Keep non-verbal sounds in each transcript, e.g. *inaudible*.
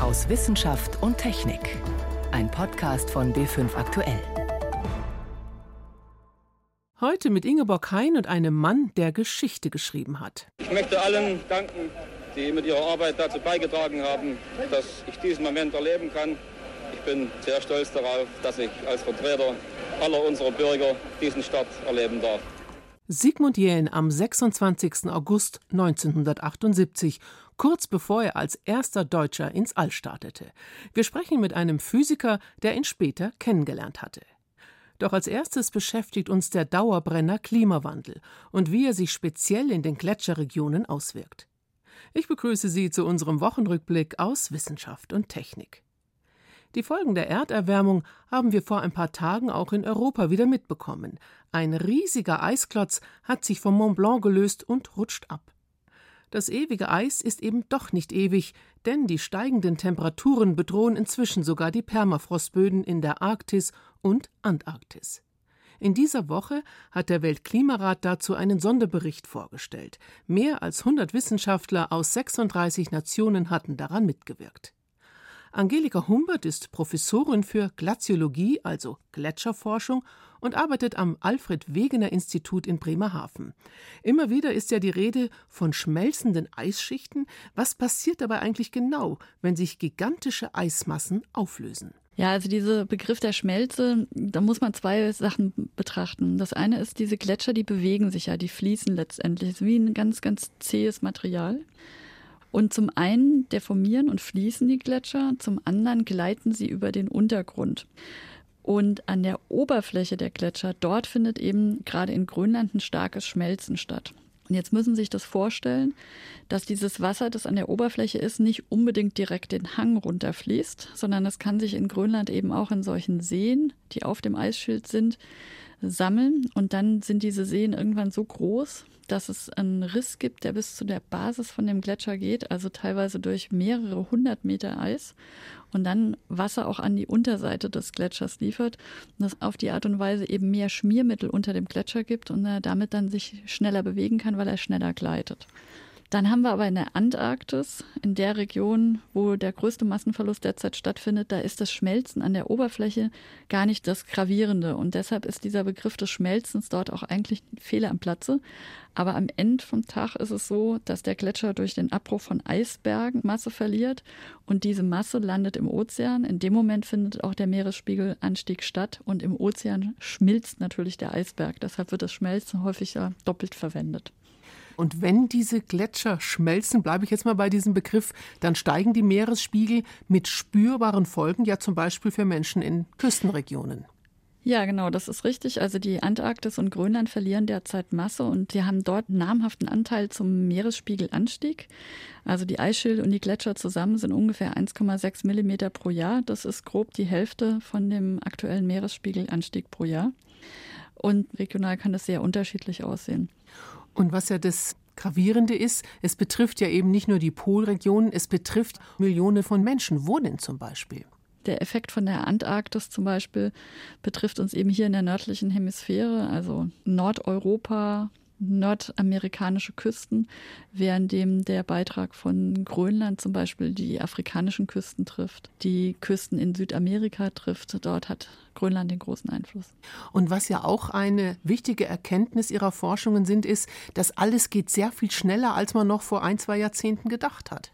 aus Wissenschaft und Technik. Ein Podcast von B5 Aktuell. Heute mit Ingeborg Hein und einem Mann, der Geschichte geschrieben hat. Ich möchte allen danken, die mit ihrer Arbeit dazu beigetragen haben, dass ich diesen Moment erleben kann. Ich bin sehr stolz darauf, dass ich als Vertreter aller unserer Bürger diesen Start erleben darf. Sigmund Jähn am 26. August 1978, kurz bevor er als erster Deutscher ins All startete. Wir sprechen mit einem Physiker, der ihn später kennengelernt hatte. Doch als erstes beschäftigt uns der Dauerbrenner Klimawandel und wie er sich speziell in den Gletscherregionen auswirkt. Ich begrüße Sie zu unserem Wochenrückblick aus Wissenschaft und Technik. Die Folgen der Erderwärmung haben wir vor ein paar Tagen auch in Europa wieder mitbekommen. Ein riesiger Eisklotz hat sich vom Mont Blanc gelöst und rutscht ab. Das ewige Eis ist eben doch nicht ewig, denn die steigenden Temperaturen bedrohen inzwischen sogar die Permafrostböden in der Arktis und Antarktis. In dieser Woche hat der Weltklimarat dazu einen Sonderbericht vorgestellt. Mehr als 100 Wissenschaftler aus 36 Nationen hatten daran mitgewirkt. Angelika Humbert ist Professorin für Glaziologie, also Gletscherforschung, und arbeitet am Alfred Wegener Institut in Bremerhaven. Immer wieder ist ja die Rede von schmelzenden Eisschichten. Was passiert dabei eigentlich genau, wenn sich gigantische Eismassen auflösen? Ja, also dieser Begriff der Schmelze, da muss man zwei Sachen betrachten. Das eine ist, diese Gletscher, die bewegen sich ja, die fließen letztendlich. Ist wie ein ganz, ganz zähes Material. Und zum einen deformieren und fließen die Gletscher, zum anderen gleiten sie über den Untergrund. Und an der Oberfläche der Gletscher, dort findet eben gerade in Grönland ein starkes Schmelzen statt. Und jetzt müssen Sie sich das vorstellen, dass dieses Wasser, das an der Oberfläche ist, nicht unbedingt direkt den Hang runterfließt, sondern es kann sich in Grönland eben auch in solchen Seen, die auf dem Eisschild sind, sammeln. Und dann sind diese Seen irgendwann so groß, dass es einen Riss gibt, der bis zu der Basis von dem Gletscher geht, also teilweise durch mehrere hundert Meter Eis und dann Wasser auch an die Unterseite des Gletschers liefert und das auf die Art und Weise eben mehr Schmiermittel unter dem Gletscher gibt und er damit dann sich schneller bewegen kann, weil er schneller gleitet. Dann haben wir aber in der Antarktis, in der Region, wo der größte Massenverlust derzeit stattfindet, da ist das Schmelzen an der Oberfläche gar nicht das Gravierende. Und deshalb ist dieser Begriff des Schmelzens dort auch eigentlich ein Fehler am Platze. Aber am Ende vom Tag ist es so, dass der Gletscher durch den Abbruch von Eisbergen Masse verliert und diese Masse landet im Ozean. In dem Moment findet auch der Meeresspiegelanstieg statt und im Ozean schmilzt natürlich der Eisberg. Deshalb wird das Schmelzen häufig ja doppelt verwendet. Und wenn diese Gletscher schmelzen, bleibe ich jetzt mal bei diesem Begriff, dann steigen die Meeresspiegel mit spürbaren Folgen, ja zum Beispiel für Menschen in Küstenregionen. Ja, genau, das ist richtig. Also die Antarktis und Grönland verlieren derzeit Masse und die haben dort namhaften Anteil zum Meeresspiegelanstieg. Also die Eisschilde und die Gletscher zusammen sind ungefähr 1,6 Millimeter pro Jahr. Das ist grob die Hälfte von dem aktuellen Meeresspiegelanstieg pro Jahr. Und regional kann das sehr unterschiedlich aussehen. Und was ja das Gravierende ist, es betrifft ja eben nicht nur die Polregionen, es betrifft Millionen von Menschen. Wo denn zum Beispiel? Der Effekt von der Antarktis zum Beispiel betrifft uns eben hier in der nördlichen Hemisphäre, also Nordeuropa, nordamerikanische Küsten, währenddem der Beitrag von Grönland zum Beispiel die afrikanischen Küsten trifft, die Küsten in Südamerika trifft. Dort hat Grönland den großen Einfluss. Und was ja auch eine wichtige Erkenntnis Ihrer Forschungen sind, ist, dass alles geht sehr viel schneller, als man noch vor ein, zwei Jahrzehnten gedacht hat.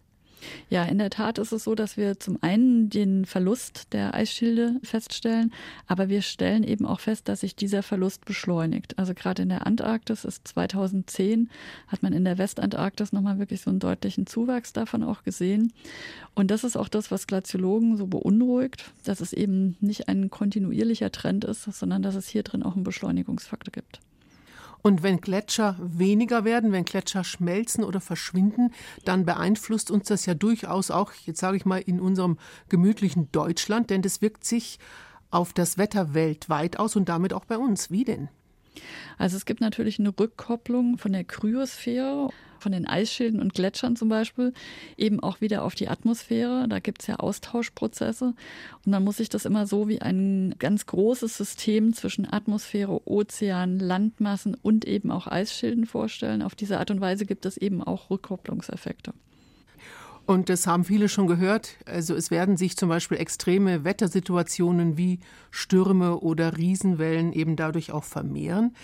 Ja, in der Tat ist es so, dass wir zum einen den Verlust der Eisschilde feststellen, aber wir stellen eben auch fest, dass sich dieser Verlust beschleunigt. Also gerade in der Antarktis ist 2010 hat man in der Westantarktis nochmal wirklich so einen deutlichen Zuwachs davon auch gesehen. Und das ist auch das, was Glaziologen so beunruhigt, dass es eben nicht ein kontinuierlicher Trend ist, sondern dass es hier drin auch einen Beschleunigungsfaktor gibt. Und wenn Gletscher weniger werden, wenn Gletscher schmelzen oder verschwinden, dann beeinflusst uns das ja durchaus auch, jetzt sage ich mal, in unserem gemütlichen Deutschland, denn das wirkt sich auf das Wetter weltweit aus und damit auch bei uns. Wie denn? Also es gibt natürlich eine Rückkopplung von der Kryosphäre von den Eisschilden und Gletschern zum Beispiel, eben auch wieder auf die Atmosphäre. Da gibt es ja Austauschprozesse. Und dann muss ich das immer so wie ein ganz großes System zwischen Atmosphäre, Ozean, Landmassen und eben auch Eisschilden vorstellen. Auf diese Art und Weise gibt es eben auch Rückkopplungseffekte. Und das haben viele schon gehört. Also es werden sich zum Beispiel extreme Wettersituationen wie Stürme oder Riesenwellen eben dadurch auch vermehren.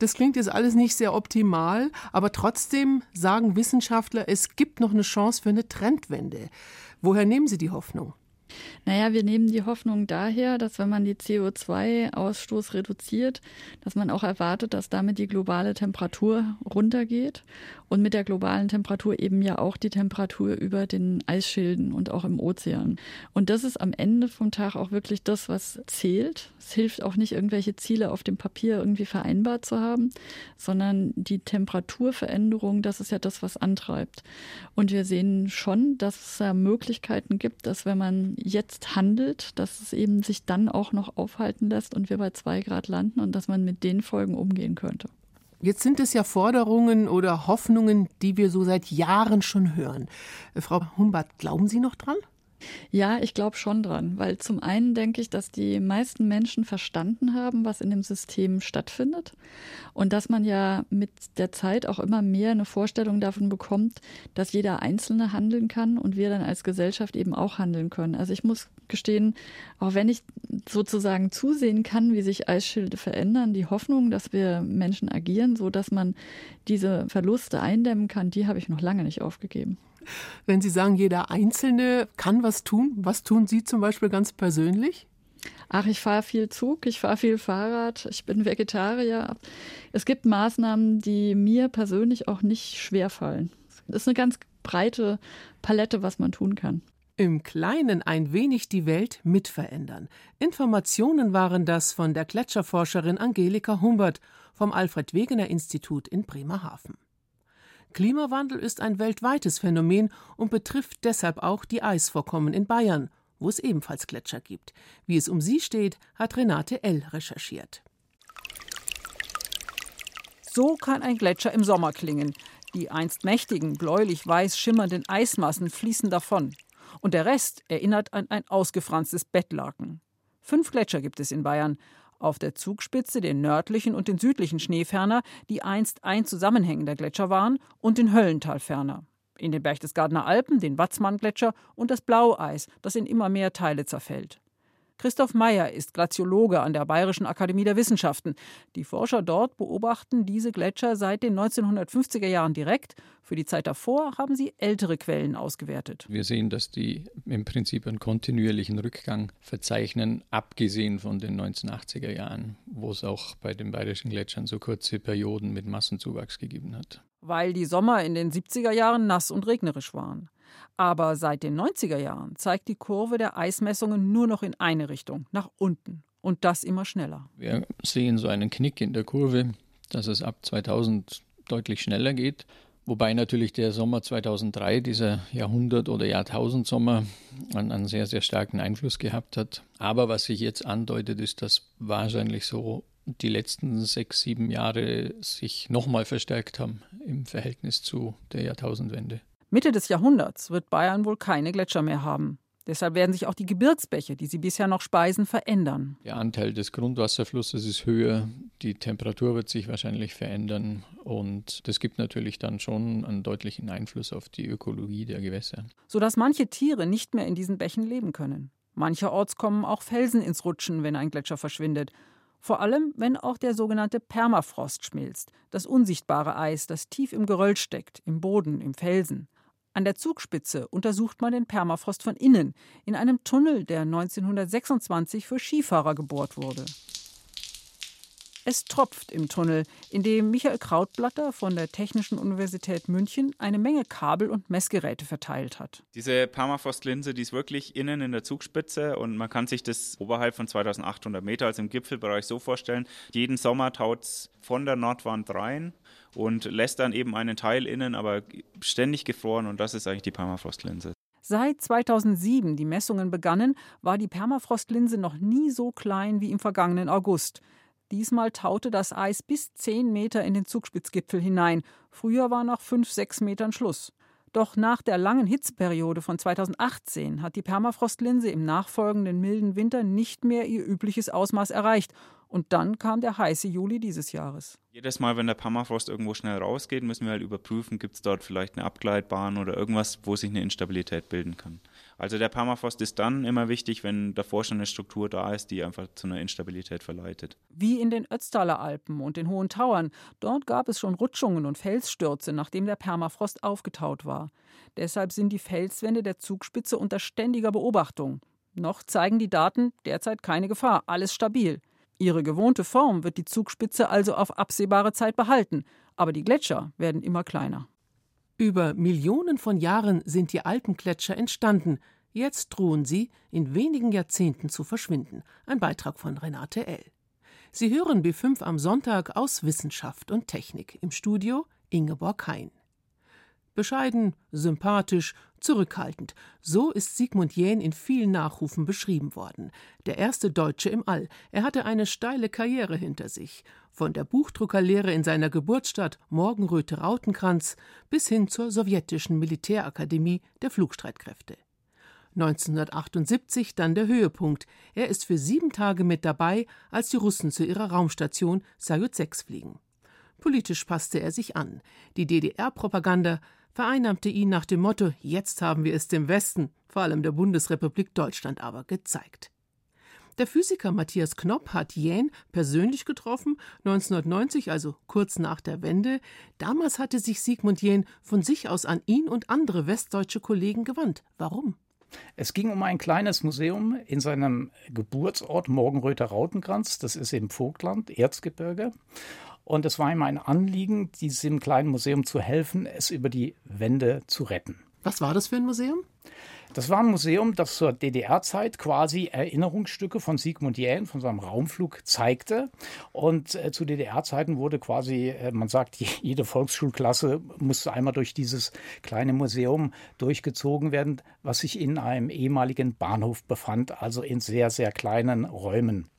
Das klingt jetzt alles nicht sehr optimal, aber trotzdem sagen Wissenschaftler, es gibt noch eine Chance für eine Trendwende. Woher nehmen Sie die Hoffnung? Naja, wir nehmen die Hoffnung daher, dass wenn man die CO2-Ausstoß reduziert, dass man auch erwartet, dass damit die globale Temperatur runtergeht und mit der globalen Temperatur eben ja auch die Temperatur über den Eisschilden und auch im Ozean. Und das ist am Ende vom Tag auch wirklich das, was zählt. Es hilft auch nicht, irgendwelche Ziele auf dem Papier irgendwie vereinbart zu haben, sondern die Temperaturveränderung, das ist ja das, was antreibt. Und wir sehen schon, dass es da Möglichkeiten gibt, dass wenn man jetzt handelt, dass es eben sich dann auch noch aufhalten lässt und wir bei zwei Grad landen und dass man mit den Folgen umgehen könnte. Jetzt sind es ja Forderungen oder Hoffnungen, die wir so seit Jahren schon hören. Äh, Frau Humbert, glauben Sie noch dran? Ja, ich glaube schon dran, weil zum einen denke ich, dass die meisten Menschen verstanden haben, was in dem System stattfindet und dass man ja mit der Zeit auch immer mehr eine Vorstellung davon bekommt, dass jeder Einzelne handeln kann und wir dann als Gesellschaft eben auch handeln können. Also ich muss gestehen, auch wenn ich sozusagen zusehen kann, wie sich Eisschilde verändern, die Hoffnung, dass wir Menschen agieren, so dass man diese Verluste eindämmen kann, die habe ich noch lange nicht aufgegeben. Wenn Sie sagen, jeder Einzelne kann was tun, was tun Sie zum Beispiel ganz persönlich? Ach, ich fahre viel Zug, ich fahre viel Fahrrad, ich bin Vegetarier. Es gibt Maßnahmen, die mir persönlich auch nicht schwerfallen. Das ist eine ganz breite Palette, was man tun kann. Im Kleinen ein wenig die Welt mitverändern. Informationen waren das von der Gletscherforscherin Angelika Humbert vom Alfred Wegener Institut in Bremerhaven. Klimawandel ist ein weltweites Phänomen und betrifft deshalb auch die Eisvorkommen in Bayern, wo es ebenfalls Gletscher gibt. Wie es um sie steht, hat Renate L. recherchiert. So kann ein Gletscher im Sommer klingen. Die einst mächtigen, bläulich-weiß schimmernden Eismassen fließen davon. Und der Rest erinnert an ein ausgefranstes Bettlaken. Fünf Gletscher gibt es in Bayern auf der Zugspitze den nördlichen und den südlichen Schneeferner, die einst ein zusammenhängender Gletscher waren, und den Höllentalferner. In den Berchtesgadener Alpen den Watzmann-Gletscher und das Blaueis, das in immer mehr Teile zerfällt. Christoph Meyer ist Glaziologe an der Bayerischen Akademie der Wissenschaften. Die Forscher dort beobachten diese Gletscher seit den 1950er Jahren direkt. Für die Zeit davor haben sie ältere Quellen ausgewertet. Wir sehen, dass die im Prinzip einen kontinuierlichen Rückgang verzeichnen, abgesehen von den 1980er Jahren, wo es auch bei den bayerischen Gletschern so kurze Perioden mit Massenzuwachs gegeben hat. Weil die Sommer in den 70er Jahren nass und regnerisch waren. Aber seit den 90er Jahren zeigt die Kurve der Eismessungen nur noch in eine Richtung, nach unten. Und das immer schneller. Wir sehen so einen Knick in der Kurve, dass es ab 2000 deutlich schneller geht. Wobei natürlich der Sommer 2003, dieser Jahrhundert- oder Jahrtausendsommer, einen, sehr, sehr starken Einfluss gehabt hat. Aber was sich jetzt andeutet, ist, dass wahrscheinlich so die letzten sechs, sieben Jahre sich nochmal verstärkt haben im Verhältnis zu der Jahrtausendwende. Mitte des Jahrhunderts wird Bayern wohl keine Gletscher mehr haben. Deshalb werden sich auch die Gebirgsbäche, die sie bisher noch speisen, verändern. Der Anteil des Grundwasserflusses ist höher, die Temperatur wird sich wahrscheinlich verändern und das gibt natürlich dann schon einen deutlichen Einfluss auf die Ökologie der Gewässer. Sodass manche Tiere nicht mehr in diesen Bächen leben können. Mancherorts kommen auch Felsen ins Rutschen, wenn ein Gletscher verschwindet. Vor allem, wenn auch der sogenannte Permafrost schmilzt, das unsichtbare Eis, das tief im Geröll steckt, im Boden, im Felsen. An der Zugspitze untersucht man den Permafrost von innen, in einem Tunnel, der 1926 für Skifahrer gebohrt wurde. Es tropft im Tunnel, in dem Michael Krautblatter von der Technischen Universität München eine Menge Kabel und Messgeräte verteilt hat. Diese Permafrostlinse, die ist wirklich innen in der Zugspitze und man kann sich das oberhalb von 2800 Meter, also im Gipfelbereich, so vorstellen. Jeden Sommer taut es von der Nordwand rein und lässt dann eben einen Teil innen, aber ständig gefroren und das ist eigentlich die Permafrostlinse. Seit 2007 die Messungen begannen, war die Permafrostlinse noch nie so klein wie im vergangenen August. Diesmal taute das Eis bis 10 Meter in den Zugspitzgipfel hinein. Früher war nach 5, 6 Metern Schluss. Doch nach der langen Hitzeperiode von 2018 hat die Permafrostlinse im nachfolgenden milden Winter nicht mehr ihr übliches Ausmaß erreicht Und dann kam der heiße Juli dieses Jahres. Jedes Mal, wenn der Permafrost irgendwo schnell rausgeht, müssen wir halt überprüfen, gibt es dort vielleicht eine Abgleitbahn oder irgendwas, wo sich eine Instabilität bilden kann. Also der Permafrost ist dann immer wichtig, wenn davor schon eine Struktur da ist, die einfach zu einer Instabilität verleitet. Wie in den Ötztaler Alpen und den Hohen Tauern. Dort gab es schon Rutschungen und Felsstürze, nachdem der Permafrost aufgetaut war. Deshalb sind die Felswände der Zugspitze unter ständiger Beobachtung. Noch zeigen die Daten derzeit keine Gefahr, alles stabil. Ihre gewohnte Form wird die Zugspitze also auf absehbare Zeit behalten, aber die Gletscher werden immer kleiner. Über Millionen von Jahren sind die Alpengletscher entstanden. Jetzt drohen sie, in wenigen Jahrzehnten zu verschwinden. Ein Beitrag von Renate L. Sie hören B5 am Sonntag aus Wissenschaft und Technik. Im Studio Ingeborg Hein. Bescheiden, sympathisch, zurückhaltend. So ist Sigmund Jähn in vielen Nachrufen beschrieben worden. Der erste Deutsche im All. Er hatte eine steile Karriere hinter sich. Von der Buchdruckerlehre in seiner Geburtsstadt Morgenröte-Rautenkranz bis hin zur sowjetischen Militärakademie der Flugstreitkräfte. 1978 dann der Höhepunkt. Er ist für sieben Tage mit dabei, als die Russen zu ihrer Raumstation Sajut 6 fliegen. Politisch passte er sich an. Die DDR-Propaganda vereinnahmte ihn nach dem Motto Jetzt haben wir es dem Westen, vor allem der Bundesrepublik Deutschland aber, gezeigt. Der Physiker Matthias Knopp hat Jähn persönlich getroffen, 1990, also kurz nach der Wende. Damals hatte sich Sigmund Jähn von sich aus an ihn und andere westdeutsche Kollegen gewandt. Warum? Es ging um ein kleines Museum in seinem Geburtsort Morgenröther Rautenkranz, das ist im Vogtland, Erzgebirge. Und es war ihm ein Anliegen, diesem kleinen Museum zu helfen, es über die Wände zu retten. Was war das für ein Museum? Das war ein Museum, das zur DDR-Zeit quasi Erinnerungsstücke von Sigmund Jähn, von seinem Raumflug zeigte. Und äh, zu DDR-Zeiten wurde quasi, äh, man sagt, jede Volksschulklasse musste einmal durch dieses kleine Museum durchgezogen werden, was sich in einem ehemaligen Bahnhof befand, also in sehr, sehr kleinen Räumen.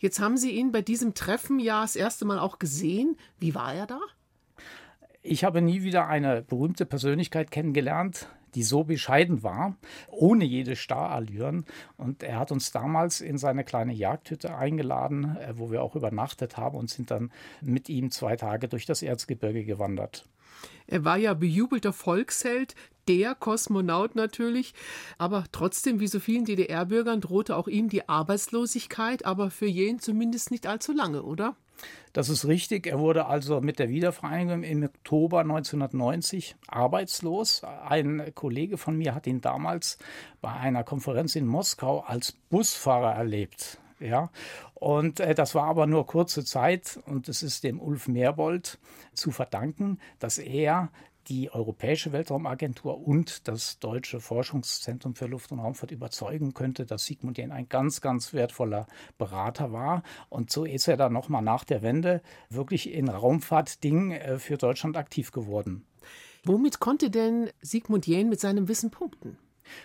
Jetzt haben Sie ihn bei diesem Treffen ja das erste Mal auch gesehen. Wie war er da? Ich habe nie wieder eine berühmte Persönlichkeit kennengelernt, die so bescheiden war, ohne jede Starallüren. Und er hat uns damals in seine kleine Jagdhütte eingeladen, äh, wo wir auch übernachtet haben und sind dann mit ihm zwei Tage durch das Erzgebirge gewandert. Er war ja bejubelter Volksheld, der Kosmonaut natürlich, aber trotzdem, wie so vielen DDR-Bürgern, drohte auch ihm die Arbeitslosigkeit, aber für jeden zumindest nicht allzu lange, oder? Das ist richtig. Er wurde also mit der Wiedervereinigung im Oktober 1990 arbeitslos. Ein Kollege von mir hat ihn damals bei einer Konferenz in Moskau als Busfahrer erlebt. Ja, und äh, das war aber nur kurze Zeit und es ist dem Ulf Merbold zu verdanken, dass er die Europäische Weltraumagentur und das Deutsche Forschungszentrum für Luft- und Raumfahrt überzeugen könnte, dass Sigmund Jähn ein ganz, ganz wertvoller Berater war. Und so ist er dann nochmal nach der Wende wirklich in Raumfahrtdingen äh, für Deutschland aktiv geworden. Womit konnte denn Sigmund Jähn mit seinem Wissen punkten?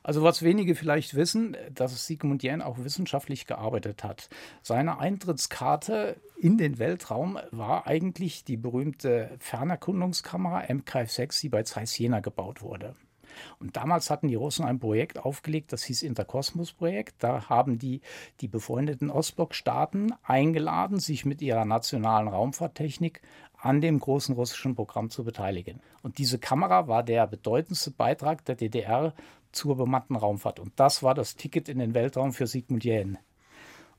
Also was wenige vielleicht wissen, dass Sigmund Jähn auch wissenschaftlich gearbeitet hat. Seine Eintrittskarte in den Weltraum war eigentlich die berühmte Fernerkundungskamera MK6, die bei Zeiss Jena gebaut wurde. Und damals hatten die Russen ein Projekt aufgelegt, das hieß Interkosmos-Projekt. Da haben die die befreundeten Ostblock-Staaten eingeladen, sich mit ihrer nationalen Raumfahrttechnik an dem großen russischen Programm zu beteiligen. Und diese Kamera war der bedeutendste Beitrag der DDR zur bemannten Raumfahrt. Und das war das Ticket in den Weltraum für Sigmund Jähn.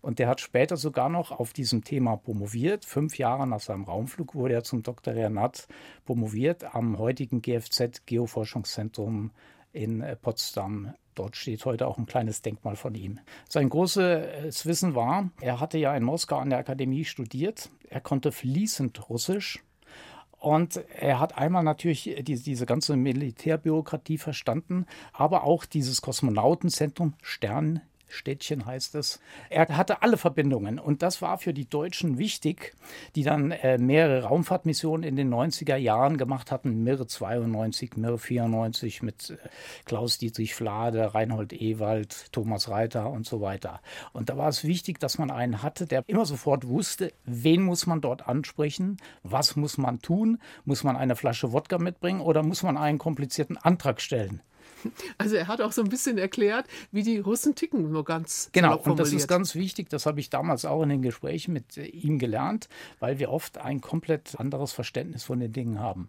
Und der hat später sogar noch auf diesem Thema promoviert. Fünf Jahre nach seinem Raumflug wurde er zum Doktorandnat promoviert am heutigen GFZ Geoforschungszentrum in äh, Potsdam. Dort steht heute auch ein kleines Denkmal von ihm. Sein großes Wissen war, er hatte ja in Moskau an der Akademie studiert. Er konnte fließend Russisch und er hat einmal natürlich die, diese ganze Militärbürokratie verstanden, aber auch dieses Kosmonautenzentrum Stern Städtchen heißt es. Er hatte alle Verbindungen und das war für die Deutschen wichtig, die dann äh, mehrere Raumfahrtmissionen in den 90er Jahren gemacht hatten. Mir 92, Mir 94 mit äh, Klaus-Dietrich Flade, Reinhold Ewald, Thomas Reiter und so weiter. Und da war es wichtig, dass man einen hatte, der immer sofort wusste, wen muss man dort ansprechen, was muss man tun, muss man eine Flasche Wodka mitbringen oder muss man einen komplizierten Antrag stellen. *laughs* Also er hat auch so ein bisschen erklärt, wie die Russen ticken, nur ganz Genau, und das ist ganz wichtig, das habe ich damals auch in den Gesprächen mit äh, ihm gelernt, weil wir oft ein komplett anderes Verständnis von den Dingen haben.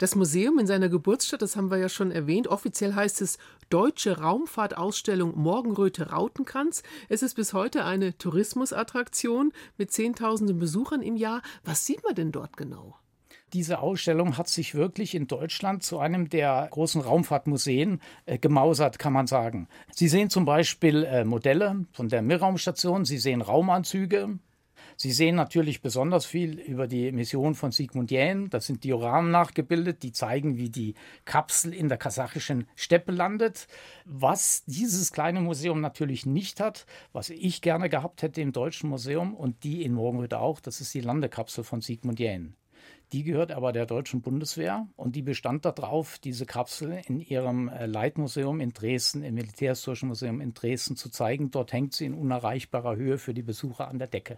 Das Museum in seiner Geburtsstadt, das haben wir ja schon erwähnt, offiziell heißt es Deutsche Raumfahrtausstellung Morgenröte Rautenkranz. Es ist bis heute eine Tourismusattraktion mit Zehntausenden Besuchern im Jahr. Was sieht man denn dort genau? Diese Ausstellung hat sich wirklich in Deutschland zu einem der großen Raumfahrtmuseen äh, gemausert, kann man sagen. Sie sehen zum Beispiel äh, Modelle von der Mir-Raumstation, Sie sehen Raumanzüge, Sie sehen natürlich besonders viel über die Mission von Sigmund Jähn. Das sind Dioramen nachgebildet, die zeigen, wie die Kapsel in der kasachischen Steppe landet. Was dieses kleine Museum natürlich nicht hat, was ich gerne gehabt hätte im Deutschen Museum und die in Morgenröth auch, das ist die Landekapsel von Sigmund Jähn. Die gehört aber der deutschen Bundeswehr und die bestand darauf, diese Kapsel in ihrem äh, Leitmuseum in Dresden, im Militärhistorischen Museum in Dresden zu zeigen. Dort hängt sie in unerreichbarer Höhe für die Besucher an der Decke.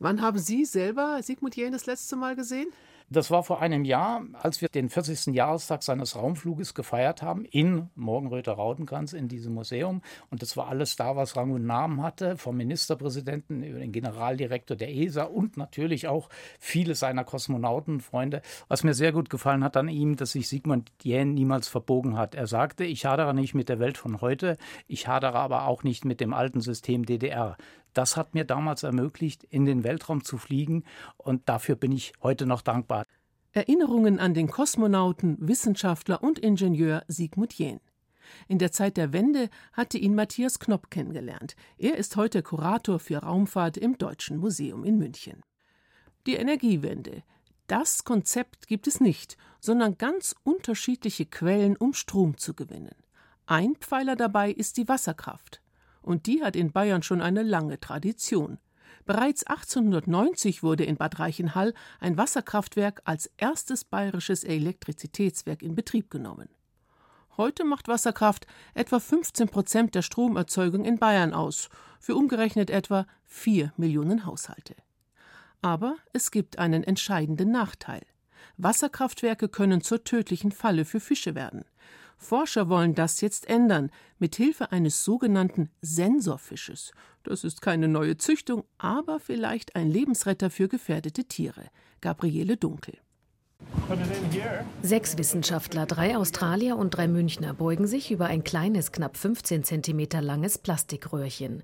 Wann haben Sie selber Sigmund Jähn das letzte Mal gesehen? Das war vor einem Jahr, als wir den 40. Jahrestag seines Raumfluges gefeiert haben, in Morgenröther Rautenkranz, in diesem Museum. Und das war alles da, was Rang und Namen hatte, vom Ministerpräsidenten über den Generaldirektor der ESA und natürlich auch viele seiner Kosmonautenfreunde. Was mir sehr gut gefallen hat an ihm, dass sich Sigmund Jähn niemals verbogen hat. Er sagte, ich hadere nicht mit der Welt von heute, ich hadere aber auch nicht mit dem alten System DDR. Das hat mir damals ermöglicht, in den Weltraum zu fliegen und dafür bin ich heute noch dankbar. Erinnerungen an den Kosmonauten, Wissenschaftler und Ingenieur Sigmund Jähn. In der Zeit der Wende hatte ihn Matthias Knopp kennengelernt. Er ist heute Kurator für Raumfahrt im Deutschen Museum in München. Die Energiewende. Das Konzept gibt es nicht, sondern ganz unterschiedliche Quellen, um Strom zu gewinnen. Ein Pfeiler dabei ist die Wasserkraft und die hat in Bayern schon eine lange Tradition. Bereits 1890 wurde in Bad Reichenhall ein Wasserkraftwerk als erstes bayerisches Elektrizitätswerk in Betrieb genommen. Heute macht Wasserkraft etwa 15 Prozent der Stromerzeugung in Bayern aus, für umgerechnet etwa 4 Millionen Haushalte. Aber es gibt einen entscheidenden Nachteil. Wasserkraftwerke können zur tödlichen Falle für Fische werden. Forscher wollen das jetzt ändern, mit Hilfe eines sogenannten Sensorfisches. Das ist keine neue Züchtung, aber vielleicht ein Lebensretter für gefährdete Tiere. Gabriele Dunkel. Sechs Wissenschaftler, drei Australier und drei Münchner beugen sich über ein kleines, knapp 15 cm langes Plastikröhrchen.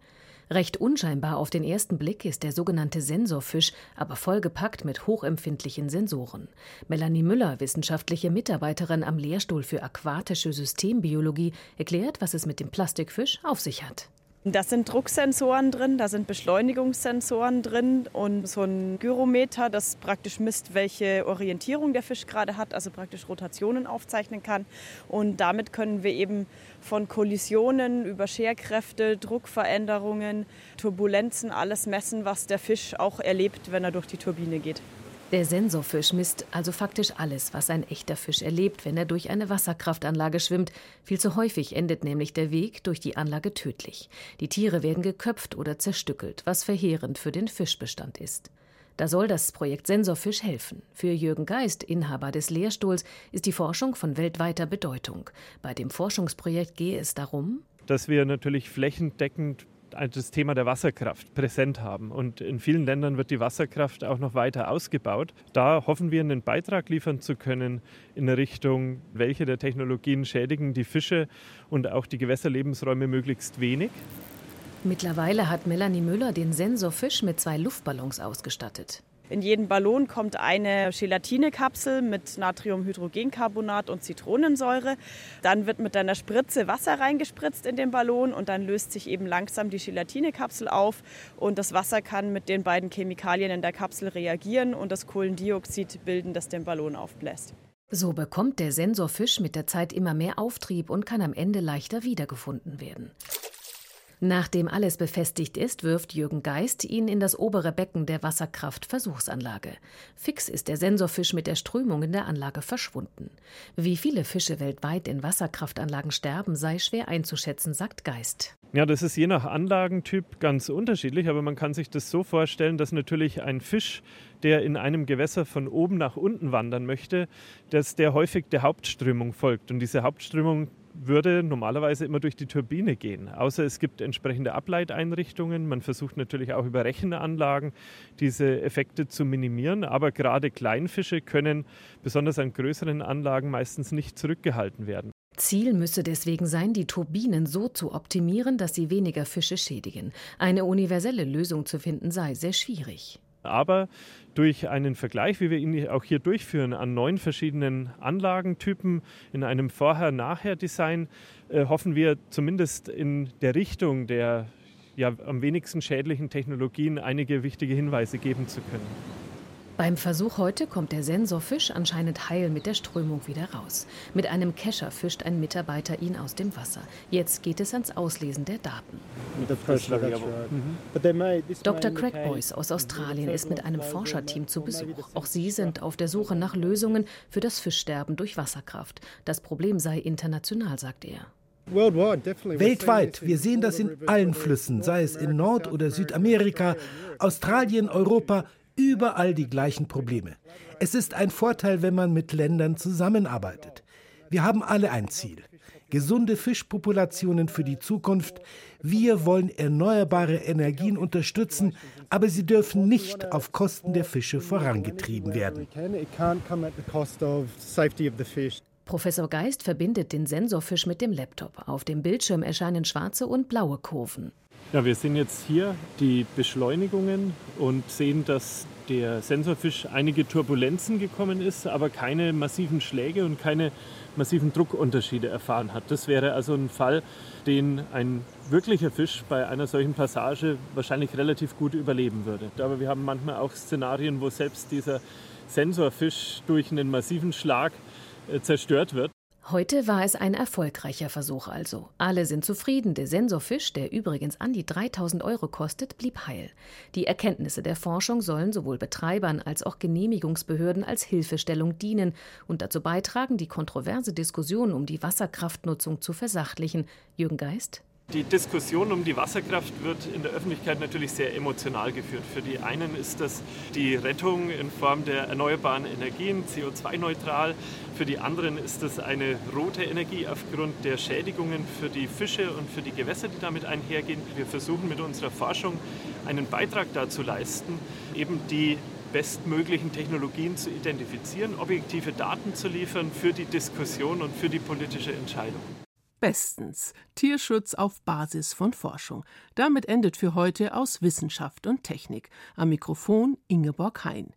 Recht unscheinbar auf den ersten Blick ist der sogenannte Sensorfisch, aber vollgepackt mit hochempfindlichen Sensoren. Melanie Müller, wissenschaftliche Mitarbeiterin am Lehrstuhl für aquatische Systembiologie, erklärt, was es mit dem Plastikfisch auf sich hat. Da sind Drucksensoren drin, da sind Beschleunigungssensoren drin und so ein Gyrometer, das praktisch misst, welche Orientierung der Fisch gerade hat, also praktisch Rotationen aufzeichnen kann. Und damit können wir eben von Kollisionen über Scherkräfte, Druckveränderungen, Turbulenzen alles messen, was der Fisch auch erlebt, wenn er durch die Turbine geht. Der Sensorfisch misst also faktisch alles, was ein echter Fisch erlebt, wenn er durch eine Wasserkraftanlage schwimmt. Viel zu häufig endet nämlich der Weg durch die Anlage tödlich. Die Tiere werden geköpft oder zerstückelt, was verheerend für den Fischbestand ist. Da soll das Projekt Sensorfisch helfen. Für Jürgen Geist, Inhaber des Lehrstuhls, ist die Forschung von weltweiter Bedeutung. Bei dem Forschungsprojekt gehe es darum, dass wir natürlich flächendeckend das Thema der Wasserkraft präsent haben. Und in vielen Ländern wird die Wasserkraft auch noch weiter ausgebaut. Da hoffen wir, einen Beitrag liefern zu können in Richtung, welche der Technologien schädigen die Fische und auch die Gewässerlebensräume möglichst wenig. Mittlerweile hat Melanie Müller den Sensorfisch mit zwei Luftballons ausgestattet. In jeden Ballon kommt eine Gelatinekapsel mit Natriumhydrogencarbonat und Zitronensäure. Dann wird mit einer Spritze Wasser reingespritzt in den Ballon und dann löst sich eben langsam die Gelatinekapsel auf und das Wasser kann mit den beiden Chemikalien in der Kapsel reagieren und das Kohlendioxid bilden, das den Ballon aufbläst. So bekommt der Sensorfisch mit der Zeit immer mehr Auftrieb und kann am Ende leichter wiedergefunden werden. Nachdem alles befestigt ist, wirft Jürgen Geist ihn in das obere Becken der Wasserkraft-Versuchsanlage. Fix ist der Sensorfisch mit der Strömung in der Anlage verschwunden. Wie viele Fische weltweit in Wasserkraftanlagen sterben, sei schwer einzuschätzen, sagt Geist. Ja, das ist je nach Anlagentyp ganz unterschiedlich, aber man kann sich das so vorstellen, dass natürlich ein Fisch, der in einem Gewässer von oben nach unten wandern möchte, dass der häufig der Hauptströmung folgt. Und diese Hauptströmung würde normalerweise immer durch die Turbine gehen. Außer es gibt entsprechende Ableiteinrichtungen. Man versucht natürlich auch über Rechenanlagen diese Effekte zu minimieren. Aber gerade Kleinfische können besonders an größeren Anlagen meistens nicht zurückgehalten werden. Ziel müsse deswegen sein, die Turbinen so zu optimieren, dass sie weniger Fische schädigen. Eine universelle Lösung zu finden sei sehr schwierig. Aber durch einen Vergleich, wie wir ihn auch hier durchführen, an neun verschiedenen Anlagentypen in einem Vorher-Nachher-Design, äh, hoffen wir zumindest in der Richtung der ja, am wenigsten schädlichen Technologien einige wichtige Hinweise geben zu können. Beim Versuch heute kommt der Sensorfisch anscheinend heil mit der Strömung wieder raus. Mit einem Kescher fischt ein Mitarbeiter ihn aus dem Wasser. Jetzt geht es ans Auslesen der Daten. Dr. Craig Boyce aus Australien ist mit einem Forscherteam zu Besuch. Auch sie sind auf der Suche nach Lösungen für das Fischsterben durch Wasserkraft. Das Problem sei international, sagt er. Weltweit. Wir sehen das in allen Flüssen, sei es in Nord- oder Südamerika, Australien, Europa, überall die gleichen Probleme. Es ist ein Vorteil, wenn man mit Ländern zusammenarbeitet. Wir haben alle ein Ziel. Gesunde Fischpopulationen für die Zukunft. Wir wollen erneuerbare Energien unterstützen, aber sie dürfen nicht auf Kosten der Fische vorangetrieben werden. Professor Geist verbindet den Sensorfisch mit dem Laptop. Auf dem Bildschirm erscheinen schwarze und blaue Kurven. Ja, wir sehen jetzt hier die Beschleunigungen und sehen, dass der Sensorfisch einige Turbulenzen gekommen ist, aber keine massiven Schläge und keine massiven Druckunterschiede erfahren hat. Das wäre also ein Fall, den ein wirklicher Fisch bei einer solchen Passage wahrscheinlich relativ gut überleben würde. Aber wir haben manchmal auch Szenarien, wo selbst dieser Sensorfisch durch einen massiven Schlag äh, zerstört wird. Heute war es ein erfolgreicher Versuch also. Alle sind zufrieden. Der Sensorfisch, der übrigens an die 3000 Euro kostet, blieb heil. Die Erkenntnisse der Forschung sollen sowohl Betreibern als auch Genehmigungsbehörden als Hilfestellung dienen und dazu beitragen, die kontroverse Diskussion um die Wasserkraftnutzung zu versachlichen. Jürgen Geist? Die Diskussion um die Wasserkraft wird in der Öffentlichkeit natürlich sehr emotional geführt. Für die einen ist das die Rettung in Form der erneuerbaren Energien, CO2-neutral. Für die anderen ist das eine rote Energie aufgrund der Schädigungen für die Fische und für die Gewässer, die damit einhergehen. Wir versuchen mit unserer Forschung einen Beitrag dazu leisten, eben die bestmöglichen Technologien zu identifizieren, objektive Daten zu liefern für die Diskussion und für die politische Entscheidung. Bestens. Tierschutz auf Basis von Forschung. Damit endet für heute aus Wissenschaft und Technik. Am Mikrofon Ingeborg Hein.